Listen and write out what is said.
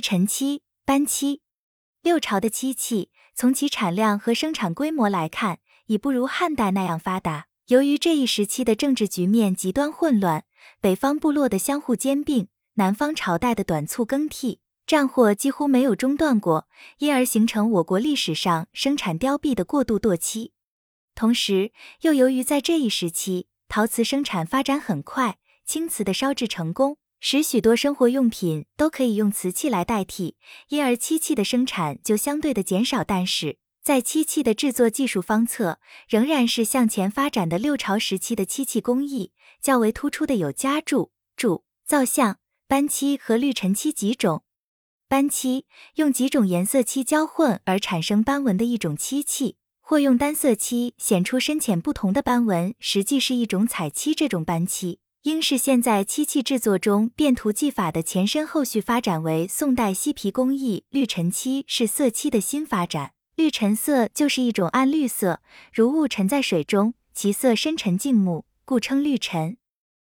陈漆、斑漆。六朝的漆器，从其产量和生产规模来看，已不如汉代那样发达。由于这一时期的政治局面极端混乱，北方部落的相互兼并，南方朝代的短促更替，战祸几乎没有中断过，因而形成我国历史上生产凋敝的过度堕漆。同时，又由于在这一时期，陶瓷生产发展很快，青瓷的烧制成功，使许多生活用品都可以用瓷器来代替，因而漆器的生产就相对的减少。但是，在漆器的制作技术方侧，仍然是向前发展的六朝时期的漆器工艺。较为突出的有夹铸、铸、造像、斑漆和绿陈漆几种。斑漆用几种颜色漆交混而产生斑纹的一种漆器，或用单色漆显出深浅不同的斑纹，实际是一种彩漆。这种斑漆应是现在漆器制作中变涂技法的前身，后续发展为宋代漆皮工艺。绿沉漆是色漆的新发展。绿沉色就是一种暗绿色，如雾沉在水中，其色深沉静穆，故称绿沉。